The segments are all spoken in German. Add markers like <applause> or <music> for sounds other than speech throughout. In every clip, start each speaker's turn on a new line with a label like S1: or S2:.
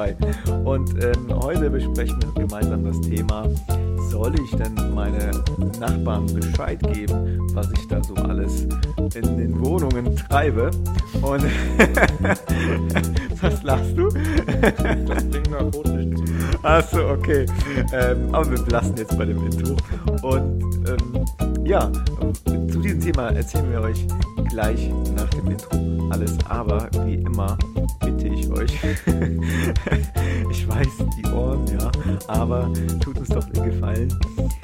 S1: dabei. Und ähm, heute besprechen wir gemeinsam das Thema, soll ich denn meine Nachbarn Bescheid geben, was ich da so alles in den Wohnungen treibe? Und <laughs> was lachst du?
S2: Das bringt nach Rotlicht zu.
S1: Achso, okay. Ähm, aber wir belassen jetzt bei dem Intro. Und ähm, ja, zu diesem Thema erzählen wir euch gleich nach dem Intro alles. Aber wie immer bitte euch, <laughs> ich weiß, die Ohren, ja, aber tut uns doch den Gefallen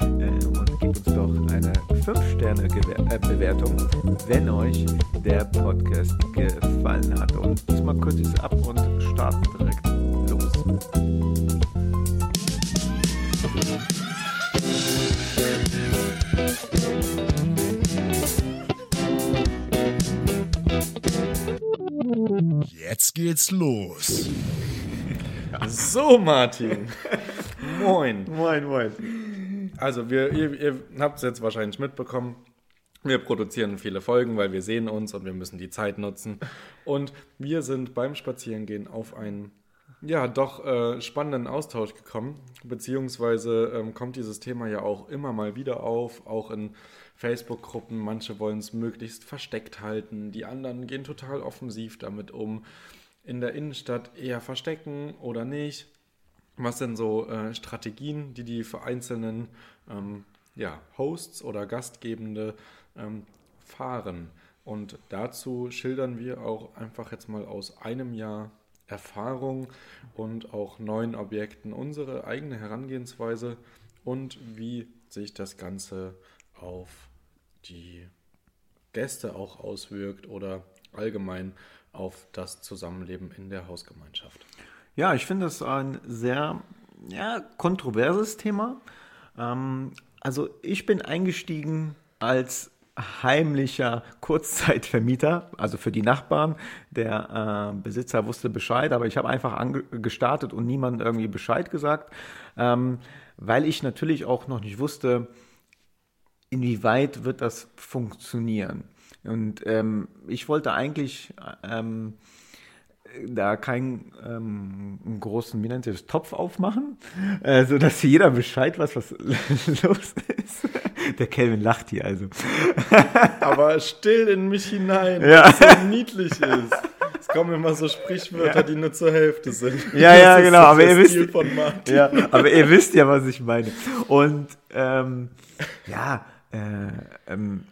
S1: äh, und gebt uns doch eine 5-Sterne-Bewertung, wenn euch der Podcast gefallen hat. Und diesmal kürze ich es ab und starten direkt los.
S3: Geht's los.
S2: So, Martin. <laughs> Moin.
S1: Moin, moin.
S2: Also, wir, ihr, ihr habt es jetzt wahrscheinlich mitbekommen. Wir produzieren viele Folgen, weil wir sehen uns und wir müssen die Zeit nutzen. Und wir sind beim Spazierengehen auf einen, ja, doch äh, spannenden Austausch gekommen. Beziehungsweise ähm, kommt dieses Thema ja auch immer mal wieder auf, auch in Facebook-Gruppen. Manche wollen es möglichst versteckt halten, die anderen gehen total offensiv damit um. In der Innenstadt eher verstecken oder nicht. Was sind so äh, Strategien, die die für einzelnen ähm, ja, Hosts oder Gastgebende ähm, fahren? Und dazu schildern wir auch einfach jetzt mal aus einem Jahr Erfahrung und auch neuen Objekten unsere eigene Herangehensweise und wie sich das Ganze auf die Gäste auch auswirkt oder allgemein auf das Zusammenleben in der Hausgemeinschaft.
S1: Ja, ich finde es ein sehr ja, kontroverses Thema. Ähm, also ich bin eingestiegen als heimlicher Kurzzeitvermieter, also für die Nachbarn. Der äh, Besitzer wusste Bescheid, aber ich habe einfach gestartet und niemandem irgendwie Bescheid gesagt, ähm, weil ich natürlich auch noch nicht wusste, inwieweit wird das funktionieren. Und ähm, ich wollte eigentlich ähm, da keinen ähm, großen, wie nennt ihr das, Topf aufmachen, äh, sodass jeder Bescheid weiß, was <laughs> los ist. Der Kelvin lacht hier also.
S2: Aber still in mich hinein,
S1: Ja.
S2: was so niedlich ist. Es kommen immer so Sprichwörter, die nur zur Hälfte sind.
S1: Ja, ja,
S2: Das ist
S1: genau, aber ihr wisst-. Ja, aber ihr wisst ja, was ich meine. Und ähm, ja, äh, ähm,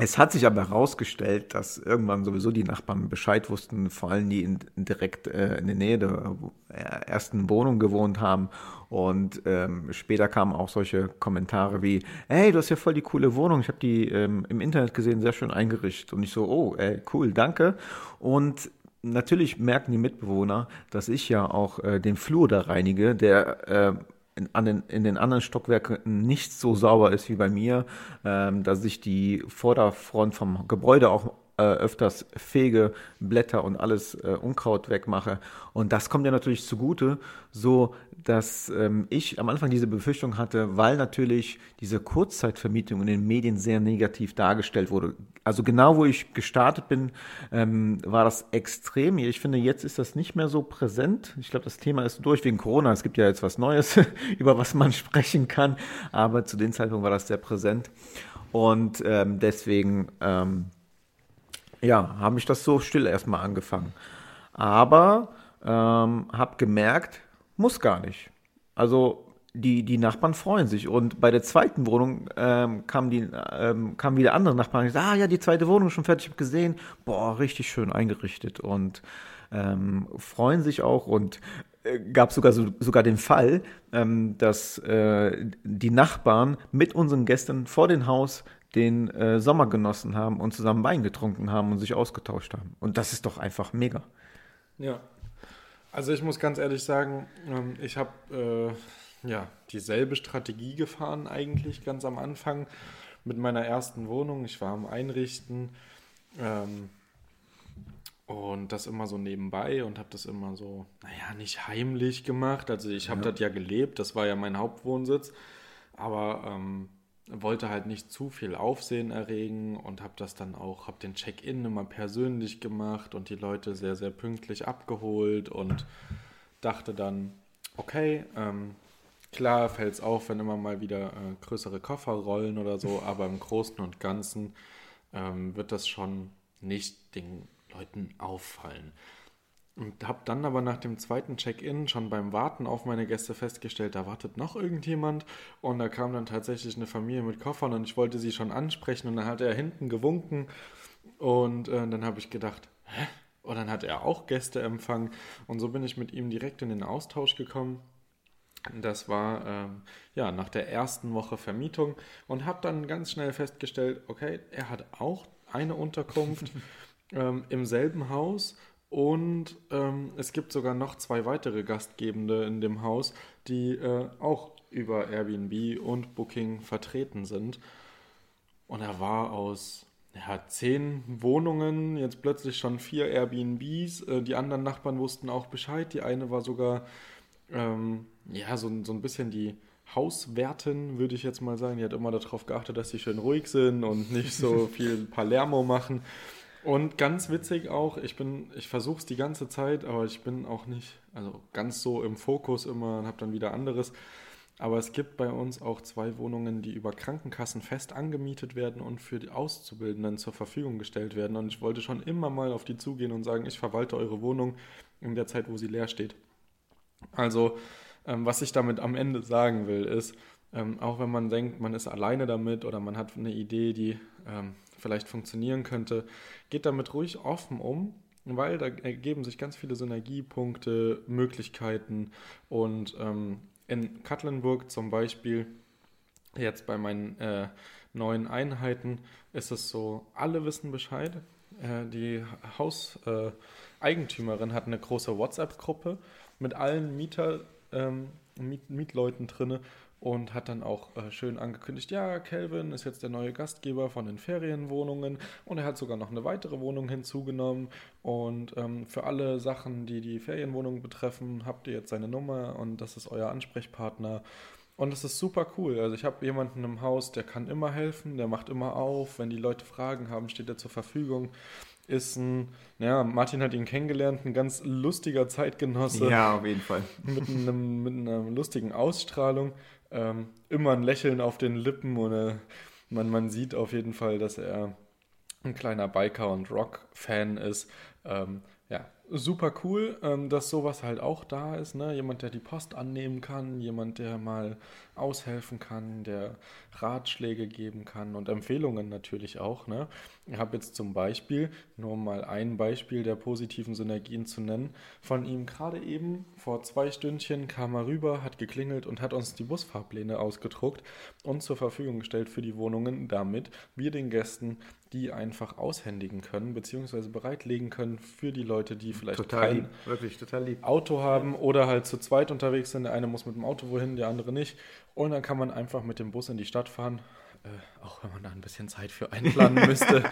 S1: es hat sich aber herausgestellt, dass irgendwann sowieso die Nachbarn Bescheid wussten, vor allem die in, direkt äh, in der Nähe der äh, ersten Wohnung gewohnt haben. Und ähm, später kamen auch solche Kommentare wie, hey, du hast ja voll die coole Wohnung, ich habe die ähm, im Internet gesehen, sehr schön eingerichtet. Und ich so, oh, ey, cool, danke. Und natürlich merken die Mitbewohner, dass ich ja auch äh, den Flur da reinige, der äh, in, an den, in den anderen Stockwerken nicht so sauber ist wie bei mir, ähm, dass ich die Vorderfront vom Gebäude auch äh, öfters fege, Blätter und alles äh, Unkraut wegmache. Und das kommt ja natürlich zugute, so dass ähm, ich am Anfang diese Befürchtung hatte, weil natürlich diese Kurzzeitvermietung in den Medien sehr negativ dargestellt wurde. Also genau wo ich gestartet bin, ähm, war das extrem. Ich finde, jetzt ist das nicht mehr so präsent. Ich glaube, das Thema ist durch wegen Corona. Es gibt ja jetzt was Neues, <laughs> über was man sprechen kann. Aber zu dem Zeitpunkt war das sehr präsent. Und ähm, deswegen, ähm, ja, habe ich das so still erstmal angefangen. Aber ähm, habe gemerkt, muss gar nicht. Also die, die Nachbarn freuen sich. Und bei der zweiten Wohnung ähm, kamen, die, ähm, kamen wieder andere Nachbarn und gesagt, ah ja, die zweite Wohnung ist schon fertig, ich habe gesehen, boah, richtig schön eingerichtet und ähm, freuen sich auch und äh, gab sogar so, sogar den Fall, ähm, dass äh, die Nachbarn mit unseren Gästen vor dem Haus den äh, Sommer genossen haben und zusammen Wein getrunken haben und sich ausgetauscht haben. Und das ist doch einfach mega.
S2: Ja. Also ich muss ganz ehrlich sagen, ähm, ich habe äh, ja dieselbe Strategie gefahren eigentlich ganz am Anfang mit meiner ersten Wohnung. Ich war am Einrichten ähm, und das immer so nebenbei und habe das immer so, naja, nicht heimlich gemacht. Also ich habe
S1: Ja.
S2: das ja gelebt, das war ja mein Hauptwohnsitz. Aber ähm, wollte halt nicht zu viel Aufsehen erregen und habe das dann auch, habe den Check-in immer persönlich gemacht und die Leute sehr, sehr pünktlich abgeholt und dachte dann, okay, ähm, klar fällt es auf, wenn immer mal wieder äh, größere Koffer rollen oder so, <laughs> aber im Großen und Ganzen ähm, wird das schon nicht den Leuten auffallen. Und habe dann aber nach dem zweiten Check-in schon beim Warten auf meine Gäste festgestellt, da wartet noch irgendjemand. Und da kam dann tatsächlich eine Familie mit Koffern und ich wollte sie schon ansprechen. Und dann hat er hinten gewunken. Und äh, dann habe ich gedacht, hä? Und dann hat er auch Gäste empfangen. Und so bin ich mit ihm direkt in den Austausch gekommen. Das war ähm, ja nach der ersten Woche Vermietung und habe dann ganz schnell festgestellt, okay, er hat auch eine Unterkunft <laughs> ähm, im selben Haus und ähm, es gibt sogar noch zwei weitere Gastgebende in dem Haus, die äh, auch über Airbnb und Booking vertreten sind. Und er war aus ja, zehn Wohnungen, jetzt plötzlich schon vier Airbnbs. Äh, die anderen Nachbarn wussten auch Bescheid. Die eine war sogar ähm, ja, so, so ein bisschen die Hauswertin, würde ich jetzt mal sagen. Die hat immer darauf geachtet, dass sie schön ruhig sind und nicht so <laughs> viel Palermo machen. Und ganz witzig auch, ich bin, ich versuche es die ganze Zeit, aber ich bin auch nicht, also ganz so im Fokus immer und habe dann wieder anderes. Aber es gibt bei uns auch zwei Wohnungen, die über Krankenkassen fest angemietet werden und für die Auszubildenden zur Verfügung gestellt werden. Und ich wollte schon immer mal auf die zugehen und sagen, ich verwalte eure Wohnung in der Zeit, wo sie leer steht. Also, ähm, was ich damit am Ende sagen will, ist, ähm, auch wenn man denkt, man ist alleine damit oder man hat eine Idee, die ähm, vielleicht funktionieren könnte, geht damit ruhig offen um, weil da ergeben sich ganz viele Synergiepunkte, Möglichkeiten und ähm, in Katlenburg zum Beispiel, jetzt bei meinen äh, neuen Einheiten, ist es so, alle wissen Bescheid. Äh, die Hauseigentümerin äh, hat eine große WhatsApp-Gruppe mit allen Mieter, ähm, Miet Mietleuten drinne und hat dann auch äh, schön angekündigt, ja, Kelvin ist jetzt der neue Gastgeber von den Ferienwohnungen und er hat sogar noch eine weitere Wohnung hinzugenommen und ähm, für alle Sachen, die die Ferienwohnung betreffen, habt ihr jetzt seine Nummer und das ist euer Ansprechpartner und das ist super cool. Also ich habe jemanden im Haus, der kann immer helfen, der macht immer auf, wenn die Leute Fragen haben, steht er zur Verfügung ist ein, ja, Martin hat ihn kennengelernt, ein ganz lustiger Zeitgenosse.
S1: Ja, auf jeden Fall.
S2: Mit, einem, mit einer lustigen Ausstrahlung ähm, immer ein Lächeln auf den Lippen oder man, man sieht auf jeden Fall, dass er ein kleiner Biker- und Rock-Fan ist. Ähm, super cool, ähm, dass sowas halt auch da ist. Ne? Jemand, der die Post annehmen kann, jemand, der mal aushelfen kann, der Ratschläge geben kann und Empfehlungen natürlich auch. Ne? Ich habe jetzt zum Beispiel, nur mal ein Beispiel der positiven Synergien zu nennen, von ihm gerade eben vor zwei Stündchen kam er rüber, hat geklingelt und hat uns die Busfahrpläne ausgedruckt und zur Verfügung gestellt für die Wohnungen, damit wir den Gästen die einfach aushändigen können, beziehungsweise bereitlegen können für die Leute, die vielleicht
S1: total
S2: kein
S1: lieb. Wirklich, total lieb.
S2: Auto haben oder halt zu zweit unterwegs sind. Der eine muss mit dem Auto wohin, der andere nicht. Und dann kann man einfach mit dem Bus in die Stadt fahren. Äh, auch wenn man da ein bisschen Zeit für einplanen <laughs> müsste.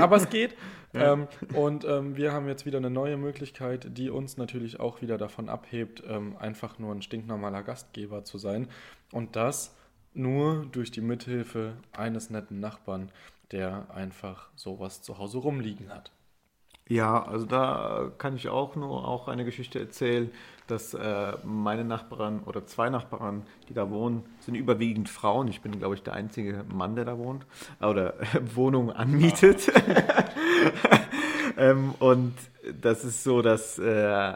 S2: Aber es geht. Ja. Ähm, und ähm, wir haben jetzt wieder eine neue Möglichkeit, die uns natürlich auch wieder davon abhebt, ähm, einfach nur ein stinknormaler Gastgeber zu sein. Und das nur durch die Mithilfe eines netten Nachbarn der einfach sowas zu Hause rumliegen hat.
S1: Ja, also da kann ich auch nur auch eine Geschichte erzählen, dass äh, meine Nachbarn oder zwei Nachbarn, die da wohnen, sind überwiegend Frauen. Ich bin, glaube ich, der einzige Mann, der da wohnt oder äh, <laughs> Wohnung anmietet. <laughs> Ähm, und das ist so, dass äh,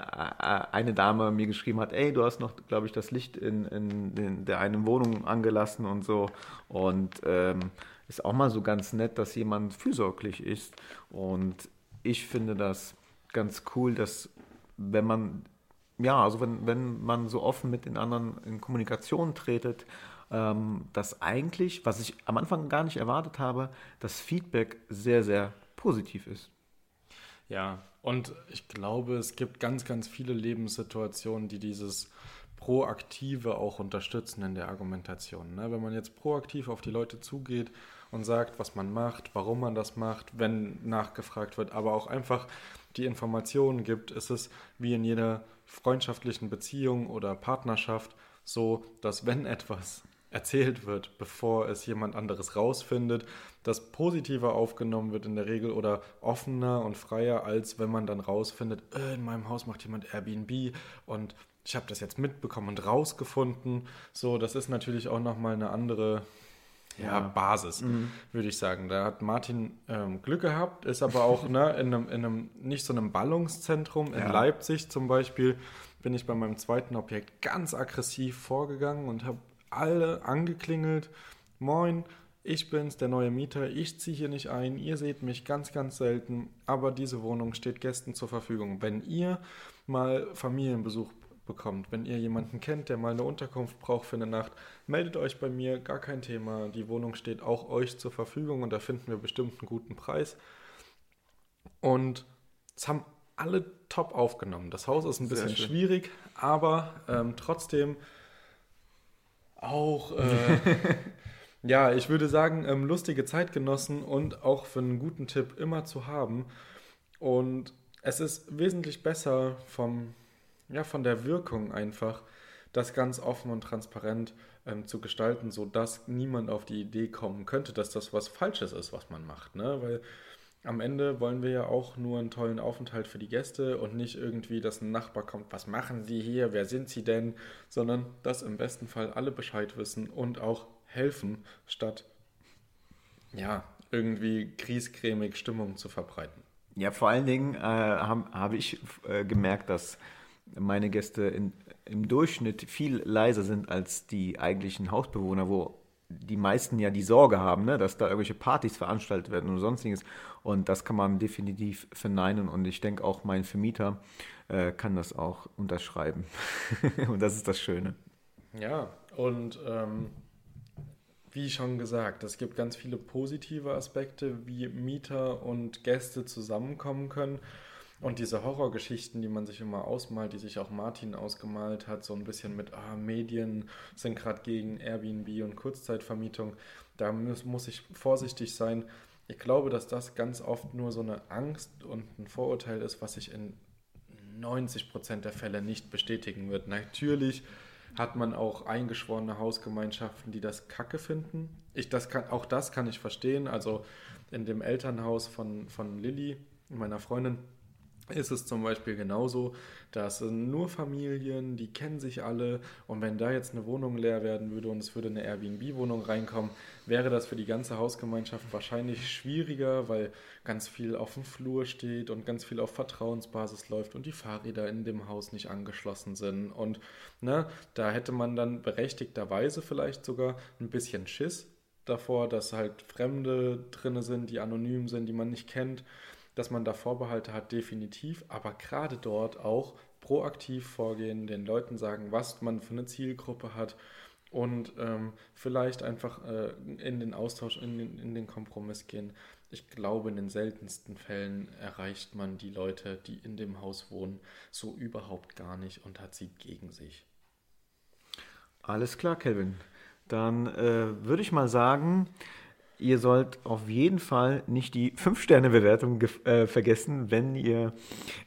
S1: eine Dame mir geschrieben hat, ey, du hast noch, glaube ich, das Licht in, in, in der einen Wohnung angelassen und so. Und ähm, ist auch mal so ganz nett, dass jemand fürsorglich ist. Und ich finde das ganz cool, dass wenn man, ja, also wenn, wenn man so offen mit den anderen in Kommunikation tretet, ähm, dass eigentlich, was ich am Anfang gar nicht erwartet habe, das Feedback sehr, sehr positiv ist.
S2: Ja, und ich glaube, es gibt ganz, ganz viele Lebenssituationen, die dieses Proaktive auch unterstützen in der Argumentation. Ne? Wenn man jetzt proaktiv auf die Leute zugeht und sagt, was man macht, warum man das macht, wenn nachgefragt wird, aber auch einfach die Informationen gibt, ist es wie in jeder freundschaftlichen Beziehung oder Partnerschaft so, dass wenn etwas erzählt wird, bevor es jemand anderes rausfindet, das positiver aufgenommen wird in der Regel oder offener und freier, als wenn man dann rausfindet, äh, in meinem Haus macht jemand Airbnb und ich habe das jetzt mitbekommen und rausgefunden. So, das ist natürlich auch nochmal eine andere ja. Basis, würde ich sagen. Da hat Martin ähm, Glück gehabt, ist aber auch ne, in, einem, in einem, nicht so einem Ballungszentrum. In
S1: Ja.
S2: Leipzig zum Beispiel bin ich bei meinem zweiten Objekt ganz aggressiv vorgegangen und habe alle angeklingelt. Moin, ich bin's, der neue Mieter. Ich ziehe hier nicht ein. Ihr seht mich ganz, ganz selten. Aber diese Wohnung steht Gästen zur Verfügung. Wenn ihr mal Familienbesuch bekommt, wenn ihr jemanden kennt, der mal eine Unterkunft braucht für eine Nacht, meldet euch bei mir. Gar kein Thema. Die Wohnung steht auch euch zur Verfügung und da finden wir bestimmt einen guten Preis. Und es haben alle top aufgenommen. Das Haus ist ein bisschen schwierig, aber ähm, trotzdem auch, äh, <laughs> ja, ich würde sagen, ähm, lustige Zeitgenossen und auch für einen guten Tipp immer zu haben. Und es ist wesentlich besser vom, ja, von der Wirkung einfach, das ganz offen und transparent ähm, zu gestalten, sodass niemand auf die Idee kommen könnte, dass das was Falsches ist, was man macht. Ne? Weil am Ende wollen wir ja auch nur einen tollen Aufenthalt für die Gäste und nicht irgendwie, dass ein Nachbar kommt, was machen Sie hier, wer sind Sie denn, sondern dass im besten Fall alle Bescheid wissen und auch helfen, statt ja, irgendwie griesgrämig Stimmung zu verbreiten.
S1: Ja, vor allen Dingen äh, habe hab ich äh, gemerkt, dass meine Gäste in, im Durchschnitt viel leiser sind als die eigentlichen Hausbewohner, wo die meisten ja die Sorge haben, ne, dass da irgendwelche Partys veranstaltet werden und sonstiges. Und das kann man definitiv verneinen. Und ich denke auch mein Vermieter äh, kann das auch unterschreiben. <laughs> und das ist das Schöne.
S2: Ja, und ähm, wie schon gesagt, es gibt ganz viele positive Aspekte, wie Mieter und Gäste zusammenkommen können. Und diese Horrorgeschichten, die man sich immer ausmalt, die sich auch Martin ausgemalt hat, so ein bisschen mit ah, Medien sind gerade gegen Airbnb und Kurzzeitvermietung, da muss, muss ich vorsichtig sein. Ich glaube, dass das ganz oft nur so eine Angst und ein Vorurteil ist, was sich in 90% der Fälle nicht bestätigen wird. Natürlich hat man auch eingeschworene Hausgemeinschaften, die das Kacke finden. Ich, das kann, auch das kann ich verstehen. Also in dem Elternhaus von, von Lilly, meiner Freundin, ist es zum Beispiel genauso, dass nur Familien, die kennen sich alle und wenn da jetzt eine Wohnung leer werden würde und es würde eine Airbnb-Wohnung reinkommen, wäre das für die ganze Hausgemeinschaft wahrscheinlich schwieriger, weil ganz viel auf dem Flur steht und ganz viel auf Vertrauensbasis läuft und die Fahrräder in dem Haus nicht angeschlossen sind. Und ne, da hätte man dann berechtigterweise vielleicht sogar ein bisschen Schiss davor, dass halt Fremde drinne sind, die anonym sind, die man nicht kennt dass man da Vorbehalte hat, definitiv, aber gerade dort auch proaktiv vorgehen, den Leuten sagen, was man für eine Zielgruppe hat und ähm, vielleicht einfach äh, in den Austausch, in den, in den Kompromiss gehen. Ich glaube, in den seltensten Fällen erreicht man die Leute, die in dem Haus wohnen, so überhaupt gar nicht und hat sie gegen sich.
S1: Alles klar, Kelvin. Dann äh, würde ich mal sagen, ihr sollt auf jeden Fall nicht die 5-Sterne-Bewertung gef- äh, vergessen, wenn ihr,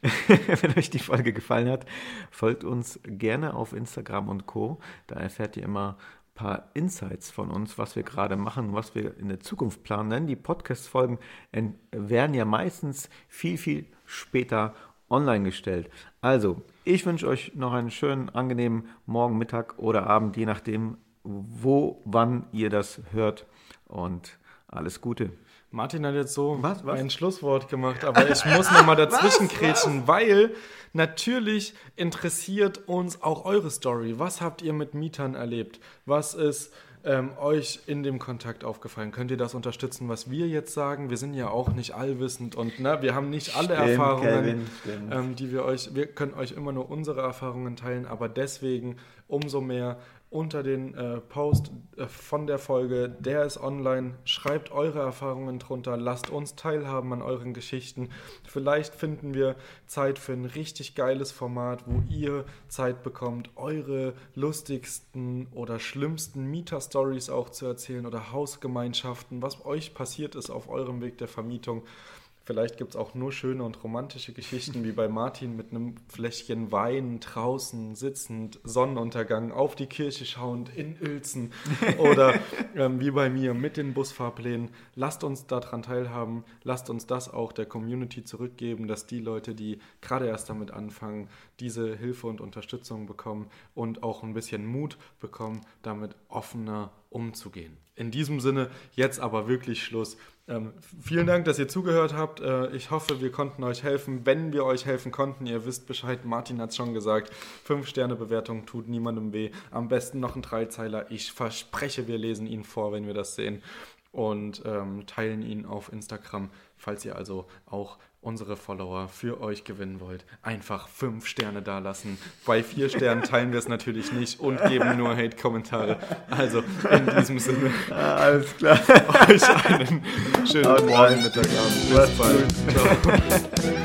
S1: <laughs> wenn euch die Folge gefallen hat. Folgt uns gerne auf Instagram und Co. Da erfährt ihr immer ein paar Insights von uns, was wir gerade machen, was wir in der Zukunft planen. Denn die Podcast-Folgen en- werden ja meistens viel, viel später online gestellt. Also, ich wünsche euch noch einen schönen, angenehmen Morgen, Mittag oder Abend, je nachdem, wo, wann ihr das hört. Und alles Gute.
S2: Martin hat jetzt so
S1: Was, was?
S2: ein Schlusswort gemacht, aber ich muss nochmal <laughs> dazwischen kretschen, weil natürlich interessiert uns auch eure Story. Was habt ihr mit Mietern erlebt? Was ist ähm, euch in dem Kontakt aufgefallen? Könnt ihr das unterstützen, was wir jetzt sagen? Wir sind ja auch nicht allwissend und ne, wir haben nicht alle
S1: Stimmt,
S2: Erfahrungen,
S1: stimmt.
S2: ähm, die wir euch, wir können euch immer nur unsere Erfahrungen teilen, aber deswegen umso mehr unter den äh, Post äh, von der Folge, der ist online. Schreibt eure Erfahrungen drunter, lasst uns teilhaben an euren Geschichten. Vielleicht finden wir Zeit für ein richtig geiles Format, wo ihr Zeit bekommt, eure lustigsten oder schlimmsten Mieter-Stories auch zu erzählen oder Hausgemeinschaften, was euch passiert ist auf eurem Weg der Vermietung. Vielleicht gibt es auch nur schöne und romantische Geschichten, wie bei Martin mit einem Fläschchen Wein draußen sitzend, Sonnenuntergang, auf die Kirche schauend in Uelzen. Oder <laughs> ähm, wie bei mir mit den Busfahrplänen. Lasst uns daran teilhaben. Lasst uns das auch der Community zurückgeben, dass die Leute, die gerade erst damit anfangen, diese Hilfe und Unterstützung bekommen und auch ein bisschen Mut bekommen, damit offener umzugehen. In diesem Sinne, jetzt aber wirklich Schluss. Ähm, vielen Dank, dass ihr zugehört habt. Äh, ich hoffe, wir konnten euch helfen. Wenn wir euch helfen konnten, ihr wisst Bescheid, Martin hat es schon gesagt, 5-Sterne-Bewertung tut niemandem weh. Am besten noch ein Dreizeiler. Ich verspreche, wir lesen ihn vor, wenn wir das sehen. Und ähm, teilen ihn auf Instagram, falls ihr also auch unsere Follower für euch gewinnen wollt, einfach fünf Sterne dalassen. Bei vier Sternen teilen wir es natürlich nicht und geben nur Hate-Kommentare. Also in diesem Sinne,
S1: Ah, alles klar.
S2: euch einen schönen Morgen,
S1: rein.
S2: Mittag, Abend.
S1: Macht's
S2: Bis bald. Ciao. <laughs>